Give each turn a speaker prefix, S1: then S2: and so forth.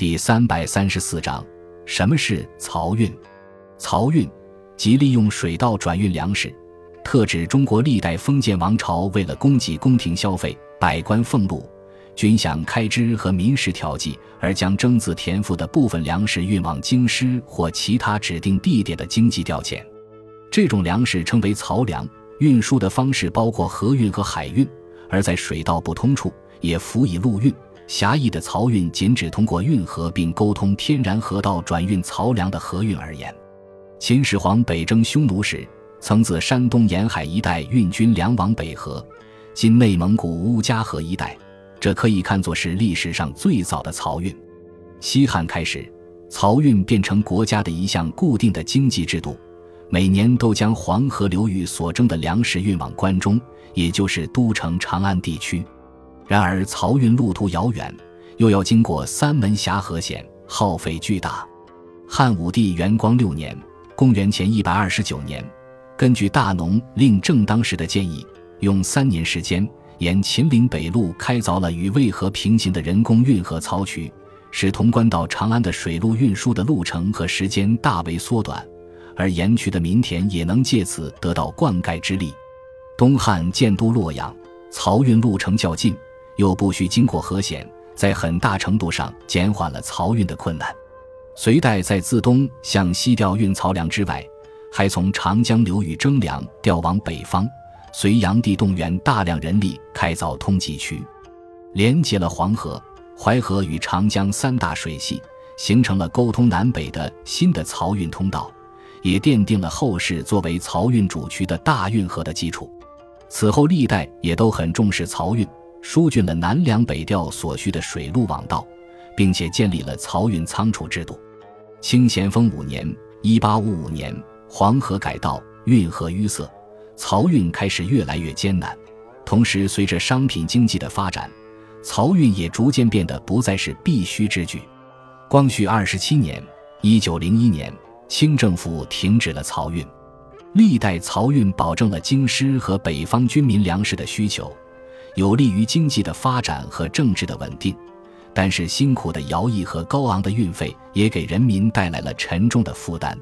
S1: 第三百三十四章，什么是漕运？漕运即利用水道转运粮食，特指中国历代封建王朝为了供给宫廷消费、百官俸禄、军饷开支和民事调剂而将征自田赋的部分粮食运往京师或其他指定地点的经济调遣。这种粮食称为漕粮。运输的方式包括河运和海运，而在水道不通处也辅以陆运。狭义的漕运仅指通过运河并沟通天然河道转运漕粮的河运而言。秦始皇北征匈奴时，曾自山东沿海一带运军粮往北河，今内蒙古乌家河一带，这可以看作是历史上最早的漕运。西汉开始，漕运变成国家的一项固定的经济制度。每年都将黄河流域所征的粮食运往关中，也就是都城长安地区。然而，漕运路途遥远，又要经过三门峡河险，耗费巨大。汉武帝元光六年（公元前一百二十九年），根据大农令正当时的建议，用三年时间，沿秦岭北路开凿了与渭河平行的人工运河漕渠，使潼关到长安的水路运输的路程和时间大为缩短。而沿渠的民田也能借此得到灌溉之力。东汉建都洛阳，漕运路程较近，又不需经过河险，在很大程度上减缓了漕运的困难。隋代在自东向西调运漕粮之外，还从长江流域征粮调往北方。隋炀帝动员大量人力开凿通济渠，连接了黄河、淮河与长江三大水系，形成了沟通南北的新的漕运通道。也奠定了后世作为漕运主渠的大运河的基础。此后历代也都很重视漕运，疏浚了南粮北调所需的水路网道，并且建立了漕运仓储制度。清咸丰五年（一八五五年），黄河改道，运河淤塞，漕运开始越来越艰难。同时，随着商品经济的发展，漕运也逐渐变得不再是必须之举。光绪二十七年（一九零一年）。清政府停止了漕运，历代漕运保证了京师和北方军民粮食的需求，有利于经济的发展和政治的稳定。但是，辛苦的徭役和高昂的运费也给人民带来了沉重的负担。